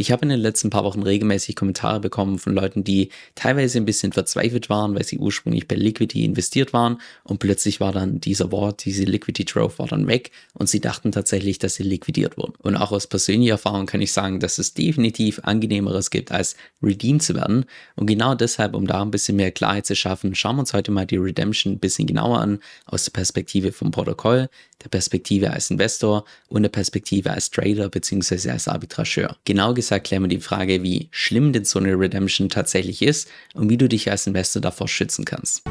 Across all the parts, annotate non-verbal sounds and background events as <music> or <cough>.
Ich habe in den letzten paar Wochen regelmäßig Kommentare bekommen von Leuten, die teilweise ein bisschen verzweifelt waren, weil sie ursprünglich bei Liquidity investiert waren und plötzlich war dann dieser Wort, diese Liquidity Trove war dann weg und sie dachten tatsächlich, dass sie liquidiert wurden. Und auch aus persönlicher Erfahrung kann ich sagen, dass es definitiv angenehmeres gibt, als redeemed zu werden. Und genau deshalb, um da ein bisschen mehr Klarheit zu schaffen, schauen wir uns heute mal die Redemption ein bisschen genauer an, aus der Perspektive vom Protokoll, der Perspektive als Investor und der Perspektive als Trader bzw. als Arbitrageur. Genau gesagt, gesagt klären wir die Frage, wie schlimm denn so eine Redemption tatsächlich ist und wie du dich als Investor davor schützen kannst.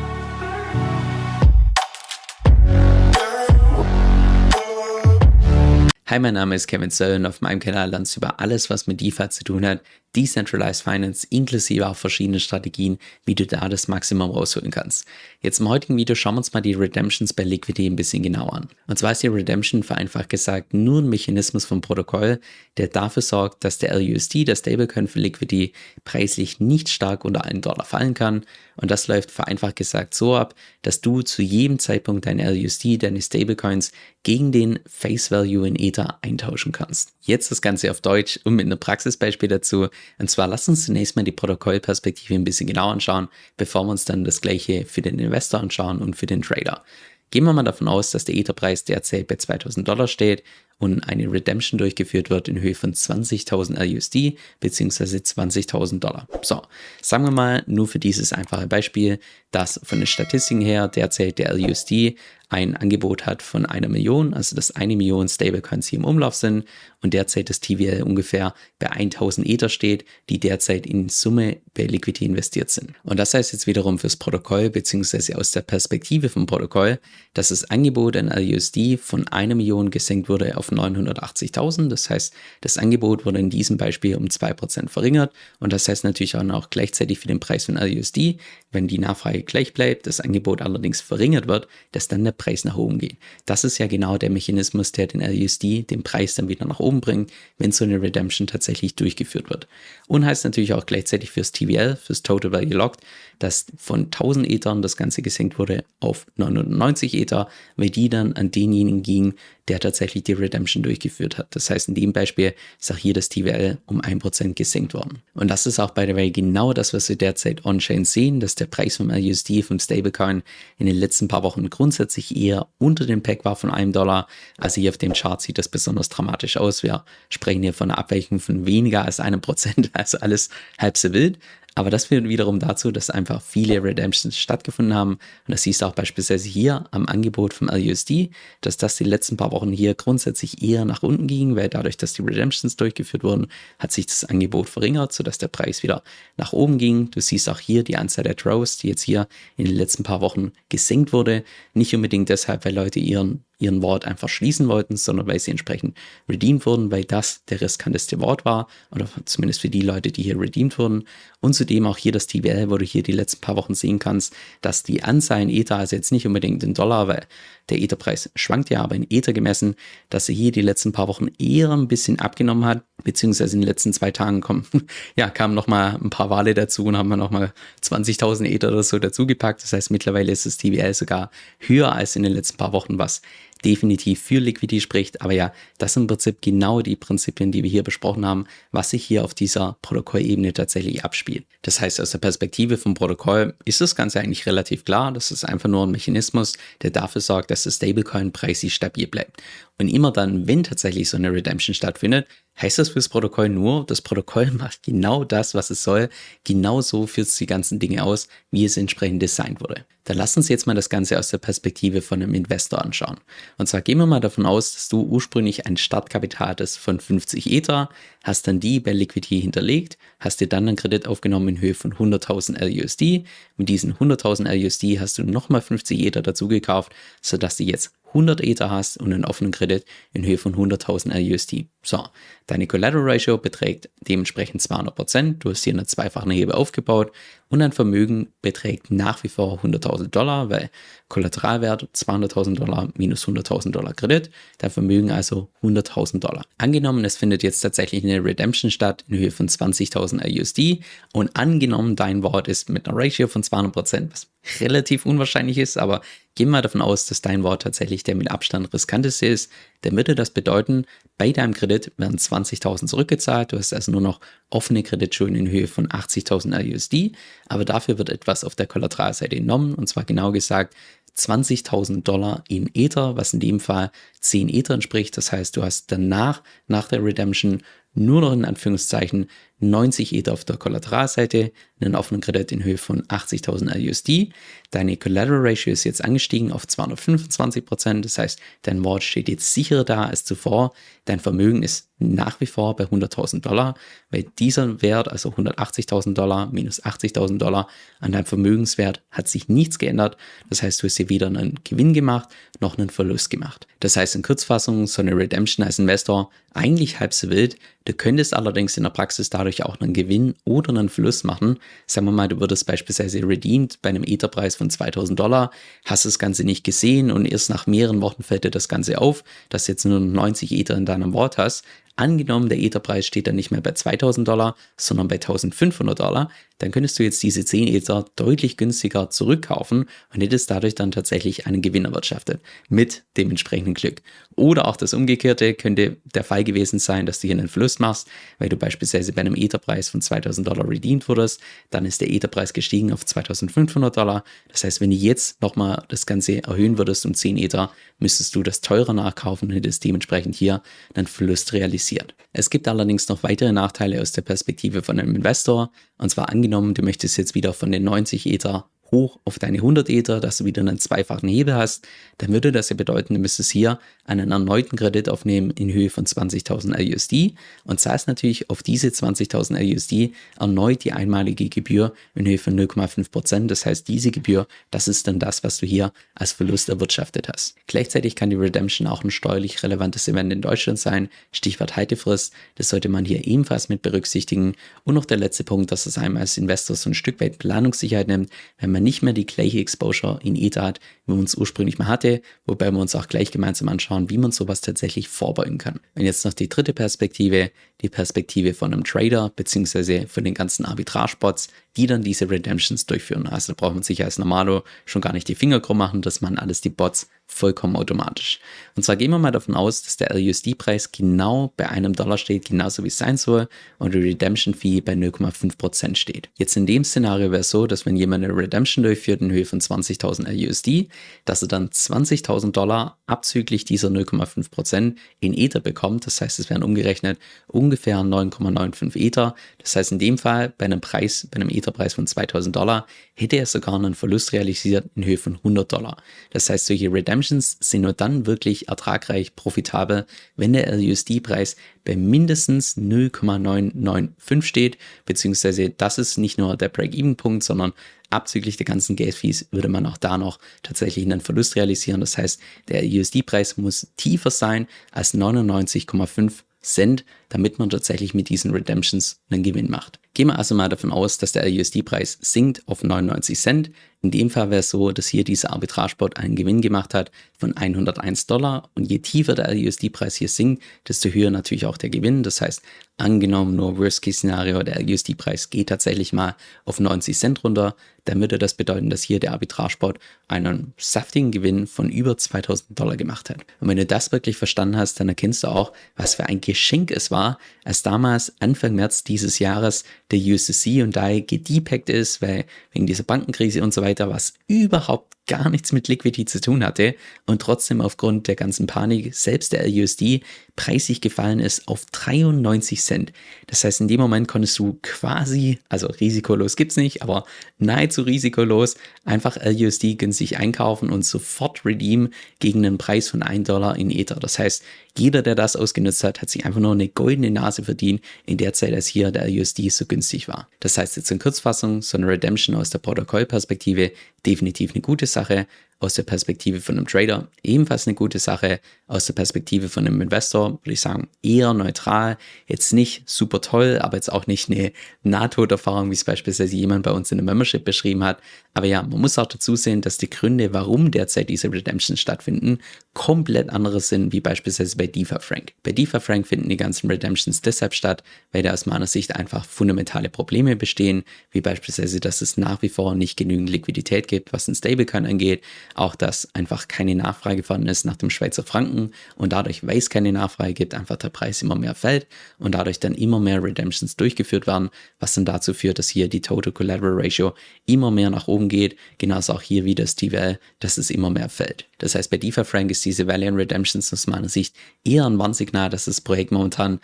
Hi, mein Name ist Kevin Söll und auf meinem Kanal lernst du über alles, was mit DeFi zu tun hat, Decentralized Finance, inklusive auch verschiedene Strategien, wie du da das Maximum rausholen kannst. Jetzt im heutigen Video schauen wir uns mal die Redemptions bei Liquidity ein bisschen genauer an. Und zwar ist die Redemption vereinfacht gesagt nur ein Mechanismus vom Protokoll, der dafür sorgt, dass der LUSD, der Stablecoin für Liquidity, preislich nicht stark unter einen Dollar fallen kann. Und das läuft vereinfacht gesagt so ab, dass du zu jedem Zeitpunkt dein LUSD, deine Stablecoins gegen den Face Value in Ether eintauschen kannst. Jetzt das Ganze auf Deutsch und mit einem Praxisbeispiel dazu. Und zwar lass uns zunächst mal die Protokollperspektive ein bisschen genauer anschauen, bevor wir uns dann das gleiche für den Investor anschauen und für den Trader. Gehen wir mal davon aus, dass der Etherpreis derzeit bei 2000 Dollar steht und eine Redemption durchgeführt wird in Höhe von 20.000 LUSD bzw. 20.000 Dollar. So, sagen wir mal nur für dieses einfache Beispiel, dass von den Statistiken her derzeit der LUSD ein Angebot hat von einer Million, also dass eine Million Stablecoins hier im Umlauf sind und derzeit das TVL ungefähr bei 1000 Ether steht, die derzeit in Summe bei Liquidity investiert sind. Und das heißt jetzt wiederum fürs Protokoll beziehungsweise aus der Perspektive vom Protokoll, dass das Angebot an LUSD von einer Million gesenkt wurde auf 980.000. Das heißt, das Angebot wurde in diesem Beispiel um 2% verringert und das heißt natürlich auch gleichzeitig für den Preis von LUSD, wenn die Nachfrage gleich bleibt, das Angebot allerdings verringert wird, dass dann der Preis nach oben geht. Das ist ja genau der Mechanismus, der den LUSD, den Preis dann wieder nach oben bringt, wenn so eine Redemption tatsächlich durchgeführt wird. Und heißt natürlich auch gleichzeitig fürs TVL, fürs Total Value Locked, dass von 1000 Ethern das Ganze gesenkt wurde auf 990 Ether, weil die dann an denjenigen ging, der tatsächlich die Redemption durchgeführt hat. Das heißt, in dem Beispiel ist auch hier das TVL um 1% gesenkt worden. Und das ist auch by the way genau das, was wir derzeit on-chain sehen, dass der Preis vom LUSD, vom Stablecoin in den letzten paar Wochen grundsätzlich eher unter dem Pack war von einem Dollar. Also hier auf dem Chart sieht das besonders dramatisch aus. Wir sprechen hier von einer Abweichung von weniger als einem Prozent, <laughs> also alles halb so wild. Aber das führt wiederum dazu, dass einfach viele Redemptions stattgefunden haben. Und das siehst du auch beispielsweise hier am Angebot vom LUSD, dass das die letzten paar Wochen hier grundsätzlich eher nach unten ging, weil dadurch, dass die Redemptions durchgeführt wurden, hat sich das Angebot verringert, sodass der Preis wieder nach oben ging. Du siehst auch hier die Anzahl der Draws, die jetzt hier in den letzten paar Wochen gesenkt wurde. Nicht unbedingt deshalb, weil Leute ihren ihren Wort einfach schließen wollten, sondern weil sie entsprechend redeemed wurden, weil das der riskanteste Wort war oder zumindest für die Leute, die hier redeemed wurden. Und zudem auch hier das TVL, wo du hier die letzten paar Wochen sehen kannst, dass die Anzahl in Ether, also jetzt nicht unbedingt in Dollar, weil der Etherpreis schwankt ja, aber in Ether gemessen, dass sie hier die letzten paar Wochen eher ein bisschen abgenommen hat, beziehungsweise in den letzten zwei Tagen kommen, <laughs> ja, kamen nochmal ein paar Wale dazu und haben nochmal 20.000 Ether oder so dazugepackt. Das heißt, mittlerweile ist das TVL sogar höher als in den letzten paar Wochen, was definitiv für Liquidity spricht. Aber ja, das sind im Prinzip genau die Prinzipien, die wir hier besprochen haben, was sich hier auf dieser Protokollebene tatsächlich abspielt. Das heißt, aus der Perspektive vom Protokoll ist das Ganze eigentlich relativ klar. Das ist einfach nur ein Mechanismus, der dafür sorgt, dass das Stablecoin-Preis stabil bleibt. Und immer dann, wenn tatsächlich so eine Redemption stattfindet, heißt das fürs Protokoll nur, das Protokoll <laughs> macht genau das, was es soll. Genau so führt es die ganzen Dinge aus, wie es entsprechend designt wurde. Dann lass uns jetzt mal das Ganze aus der Perspektive von einem Investor anschauen. Und zwar gehen wir mal davon aus, dass du ursprünglich ein Startkapital hattest von 50 Ether, hast dann die bei Liquidity hinterlegt, hast dir dann einen Kredit aufgenommen in Höhe von 100.000 LUSD. Mit diesen 100.000 LUSD hast du nochmal 50 Ether dazu gekauft, sodass du jetzt 100 Ether hast und einen offenen Kredit in Höhe von 100.000 LUSD. So, deine Collateral Ratio beträgt dementsprechend 200%. Du hast hier eine zweifache Hebe aufgebaut und dein Vermögen beträgt nach wie vor 100.000 Dollar, weil Kollateralwert 200.000 Dollar minus 100.000 Dollar Kredit, dein Vermögen also 100.000 Dollar. Angenommen, es findet jetzt tatsächlich eine Redemption statt in Höhe von 20.000 LUSD und angenommen, dein Wort ist mit einer Ratio von 200%, was relativ unwahrscheinlich ist, aber Gehen wir davon aus, dass dein Wort tatsächlich der mit Abstand riskanteste ist, dann würde das bedeuten, bei deinem Kredit werden 20.000 zurückgezahlt, du hast also nur noch offene Kreditschulden in Höhe von 80.000 LUSD, aber dafür wird etwas auf der Kollateralseite genommen, und zwar genau gesagt 20.000 Dollar in Ether, was in dem Fall 10 Ether entspricht. Das heißt, du hast danach, nach der Redemption, nur noch in Anführungszeichen 90 Ether auf der Kollateralseite, einen offenen Kredit in Höhe von 80.000 LUSD. Deine Collateral Ratio ist jetzt angestiegen auf 225%, das heißt, dein Wort steht jetzt sicherer da als zuvor. Dein Vermögen ist nach wie vor bei 100.000 Dollar, weil dieser Wert, also 180.000 Dollar minus 80.000 Dollar an deinem Vermögenswert, hat sich nichts geändert. Das heißt, du hast hier weder einen Gewinn gemacht, noch einen Verlust gemacht. Das heißt in Kurzfassung, so eine Redemption als Investor eigentlich halb so wild. Du könntest allerdings in der Praxis dadurch auch einen Gewinn oder einen Verlust machen. Sagen wir mal, du würdest beispielsweise redeemed bei einem Etherpreis von 2000 Dollar, hast das Ganze nicht gesehen und erst nach mehreren Wochen fällt dir das Ganze auf, dass du jetzt nur 90 Ether in deinem Wort hast. Angenommen, der Etherpreis steht dann nicht mehr bei 2000 Dollar, sondern bei 1500 Dollar, dann könntest du jetzt diese 10 Ether deutlich günstiger zurückkaufen und hättest dadurch dann tatsächlich einen Gewinn erwirtschaftet mit dem entsprechenden Glück. Oder auch das Umgekehrte könnte der Fall gewesen sein, dass du hier einen Verlust machst, weil du beispielsweise bei einem Etherpreis von 2000 Dollar redeemed wurdest, dann ist der Etherpreis gestiegen auf 2500 Dollar. Das heißt, wenn du jetzt nochmal das Ganze erhöhen würdest um 10 Ether, müsstest du das teurer nachkaufen und hättest dementsprechend hier einen Verlust realisiert. Es gibt allerdings noch weitere Nachteile aus der Perspektive von einem Investor. Und zwar angenommen, du möchtest jetzt wieder von den 90 Ether hoch auf deine 100 Ether, dass du wieder einen zweifachen Hebel hast, dann würde das ja bedeuten, du müsstest hier einen erneuten Kredit aufnehmen in Höhe von 20.000 LUSD und zahlst natürlich auf diese 20.000 LUSD erneut die einmalige Gebühr in Höhe von 0,5%. Das heißt, diese Gebühr, das ist dann das, was du hier als Verlust erwirtschaftet hast. Gleichzeitig kann die Redemption auch ein steuerlich relevantes Event in Deutschland sein, Stichwort Haltefrist, das sollte man hier ebenfalls mit berücksichtigen. Und noch der letzte Punkt, dass es einem als Investor so ein Stück weit Planungssicherheit nimmt, wenn man nicht mehr die gleiche Exposure in Ether hat, wie man es ursprünglich mal hatte, wobei wir uns auch gleich gemeinsam anschauen, wie man sowas tatsächlich vorbeugen kann. Und jetzt noch die dritte Perspektive, die Perspektive von einem Trader beziehungsweise von den ganzen Arbitrage-Bots, die dann diese Redemptions durchführen. Also da braucht man sich als Normalo schon gar nicht die Finger krumm machen, das machen alles die Bots vollkommen automatisch. Und zwar gehen wir mal davon aus, dass der LUSD-Preis genau bei einem Dollar steht, genauso wie es sein soll, und die Redemption-Fee bei 0,5% steht. Jetzt in dem Szenario wäre es so, dass wenn jemand eine Redemption durchführt in Höhe von 20.000 LUSD, dass er dann 20.000 Dollar abzüglich dieser 0,5% in Ether bekommt. Das heißt, es wären umgerechnet ungefähr 9,95 Ether. Das heißt, in dem Fall bei einem Preis, bei einem Etherpreis von 2.000 Dollar, hätte er sogar einen Verlust realisiert in Höhe von 100 Dollar. Das heißt, solche Redemption Redemptions sind nur dann wirklich ertragreich profitabel, wenn der LUSD-Preis bei mindestens 0,995 steht, beziehungsweise das ist nicht nur der Break-Even-Punkt, sondern abzüglich der ganzen Gas-Fees würde man auch da noch tatsächlich einen Verlust realisieren. Das heißt, der USD-Preis muss tiefer sein als 99,5 Cent, damit man tatsächlich mit diesen Redemptions einen Gewinn macht. Gehen wir also mal davon aus, dass der LUSD-Preis sinkt auf 99 Cent. In dem Fall wäre es so, dass hier dieser Arbitragebot einen Gewinn gemacht hat von 101 Dollar und je tiefer der LUSD-Preis hier sinkt, desto höher natürlich auch der Gewinn. Das heißt, angenommen nur Worst-Case-Szenario, der LUSD-Preis geht tatsächlich mal auf 90 Cent runter, dann würde das bedeuten, dass hier der Arbitragebot einen saftigen Gewinn von über 2000 Dollar gemacht hat. Und wenn du das wirklich verstanden hast, dann erkennst du auch, was für ein Geschenk es war, als damals Anfang März dieses Jahres der USDC und DAI gedepackt ist, weil wegen dieser Bankenkrise und so weiter, was überhaupt gar nichts mit Liquidity zu tun hatte und trotzdem aufgrund der ganzen Panik selbst der LUSD preisig gefallen ist auf 93 Cent. Das heißt, in dem Moment konntest du quasi, also risikolos gibt's nicht, aber nahezu risikolos einfach LUSD günstig einkaufen und sofort redeem gegen einen Preis von 1 Dollar in Ether. Das heißt, jeder, der das ausgenutzt hat, hat sich einfach nur eine goldene Nase verdient in der Zeit, als hier der LUSD so günstig war. Das heißt jetzt in Kurzfassung, so eine Redemption aus der Protokollperspektive definitiv eine gute Sache Sache aus der Perspektive von einem Trader ebenfalls eine gute Sache. Aus der Perspektive von einem Investor würde ich sagen eher neutral. Jetzt nicht super toll, aber jetzt auch nicht eine Nahtoderfahrung, wie es beispielsweise jemand bei uns in der Membership beschrieben hat. Aber ja, man muss auch dazu sehen, dass die Gründe, warum derzeit diese Redemptions stattfinden, komplett andere sind, wie beispielsweise bei DeFi Frank. Bei DeFi Frank finden die ganzen Redemptions deshalb statt, weil da aus meiner Sicht einfach fundamentale Probleme bestehen, wie beispielsweise, dass es nach wie vor nicht genügend Liquidität gibt, was ein Stablecoin angeht, auch dass einfach keine Nachfrage vorhanden ist nach dem Schweizer Franken und dadurch, weil es keine Nachfrage gibt, einfach der Preis immer mehr fällt und dadurch dann immer mehr Redemptions durchgeführt werden, was dann dazu führt, dass hier die Total Collateral Ratio immer mehr nach oben geht, genauso auch hier wieder das TVL, dass es immer mehr fällt. Das heißt, bei DeFi Frank ist diese Valiant Redemptions aus meiner Sicht eher ein Warnsignal, dass das Projekt momentan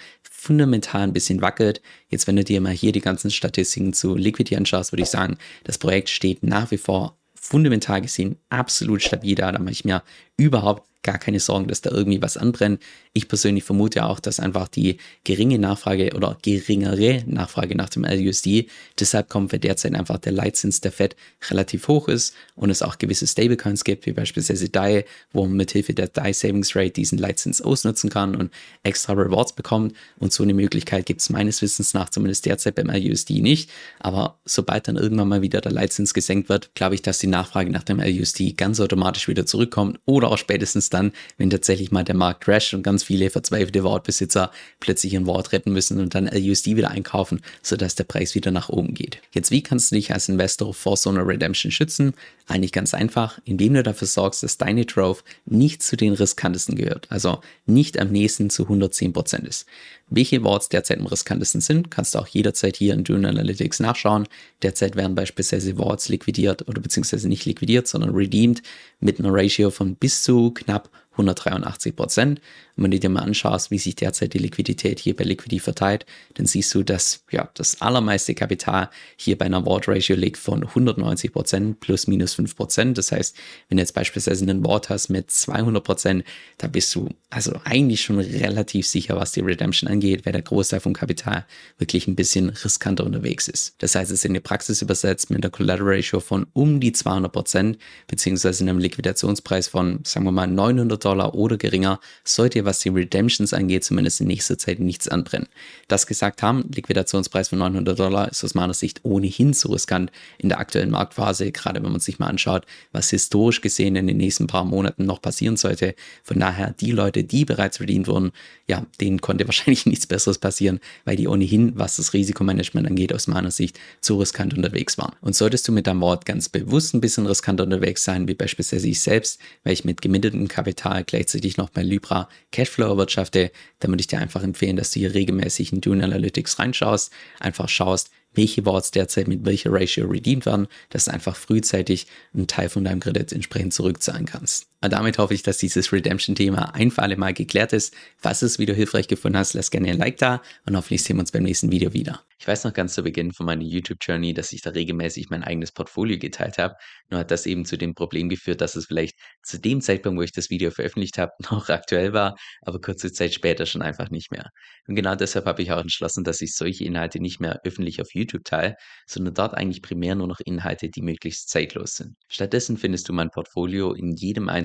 fundamental ein bisschen wackelt. Jetzt, wenn du dir mal hier die ganzen Statistiken zu Liquidity anschaust, würde ich sagen, das Projekt steht nach wie vor fundamental gesehen absolut stabil da. Da mache ich mir überhaupt gar keine Sorgen, dass da irgendwie was anbrennt. Ich persönlich vermute auch, dass einfach die geringe Nachfrage oder geringere Nachfrage nach dem LUSD deshalb kommt, weil derzeit einfach der Leitzins der Fed relativ hoch ist und es auch gewisse Stablecoins gibt, wie beispielsweise DAI, wo man mithilfe der DAI Savings Rate diesen Leitzins ausnutzen kann und extra Rewards bekommt. Und so eine Möglichkeit gibt es meines Wissens nach zumindest derzeit beim LUSD nicht. Aber sobald dann irgendwann mal wieder der Leitzins gesenkt wird, glaube ich, dass die Nachfrage nach dem LUSD ganz automatisch wieder zurückkommt oder auch spätestens dann, wenn tatsächlich mal der Markt crasht und ganz viele verzweifelte Wortbesitzer plötzlich ein Wort retten müssen und dann LUSD wieder einkaufen, sodass der Preis wieder nach oben geht. Jetzt, wie kannst du dich als Investor vor so einer Redemption schützen? Eigentlich ganz einfach, indem du dafür sorgst, dass deine Trove nicht zu den riskantesten gehört, also nicht am nächsten zu 110% ist. Welche Worts derzeit am riskantesten sind, kannst du auch jederzeit hier in Dune Analytics nachschauen. Derzeit werden beispielsweise Worts liquidiert oder beziehungsweise nicht liquidiert, sondern redeemed mit einer Ratio von bis zu knapp 183 Prozent. Und wenn du dir mal anschaust, wie sich derzeit die Liquidität hier bei Liquidity verteilt, dann siehst du, dass ja, das allermeiste Kapital hier bei einer Ward Ratio liegt von 190 Prozent plus minus 5 Prozent. Das heißt, wenn du jetzt beispielsweise einen Ward hast mit 200 Prozent, da bist du also eigentlich schon relativ sicher, was die Redemption angeht, weil der Großteil vom Kapital wirklich ein bisschen riskanter unterwegs ist. Das heißt, es ist in die Praxis übersetzt mit einer Collateral Ratio von um die 200 Prozent, beziehungsweise einem Liquidationspreis von, sagen wir mal, 900 Dollar oder geringer, sollte, was die Redemptions angeht, zumindest in nächster Zeit nichts anbrennen. Das gesagt haben, Liquidationspreis von 900 Dollar ist aus meiner Sicht ohnehin so riskant in der aktuellen Marktphase, gerade wenn man sich mal anschaut, was historisch gesehen in den nächsten paar Monaten noch passieren sollte. Von daher, die Leute, die bereits verdient wurden, ja, denen konnte <laughs> wahrscheinlich nichts Besseres passieren, weil die ohnehin, was das Risikomanagement angeht, aus meiner Sicht zu riskant unterwegs waren. Und solltest du mit deinem Wort ganz bewusst ein bisschen riskanter unterwegs sein, wie beispielsweise ich selbst, weil ich mit gemindertem Kapital gleichzeitig noch bei Libra Cashflow erwirtschafte, dann würde ich dir einfach empfehlen, dass du hier regelmäßig in Dune Analytics reinschaust, einfach schaust, welche Worts derzeit mit welcher Ratio redeemed werden, dass du einfach frühzeitig einen Teil von deinem Kredit entsprechend zurückzahlen kannst. Damit hoffe ich, dass dieses Redemption-Thema ein für alle Mal geklärt ist. Falls du das Video hilfreich gefunden hast, lass gerne ein Like da und hoffentlich sehen wir uns beim nächsten Video wieder. Ich weiß noch ganz zu Beginn von meiner YouTube-Journey, dass ich da regelmäßig mein eigenes Portfolio geteilt habe. Nur hat das eben zu dem Problem geführt, dass es vielleicht zu dem Zeitpunkt, wo ich das Video veröffentlicht habe, <laughs> noch aktuell war, aber kurze Zeit später schon einfach nicht mehr. Und genau deshalb habe ich auch entschlossen, dass ich solche Inhalte nicht mehr öffentlich auf YouTube teile, sondern dort eigentlich primär nur noch Inhalte, die möglichst zeitlos sind. Stattdessen findest du mein Portfolio in jedem einzelnen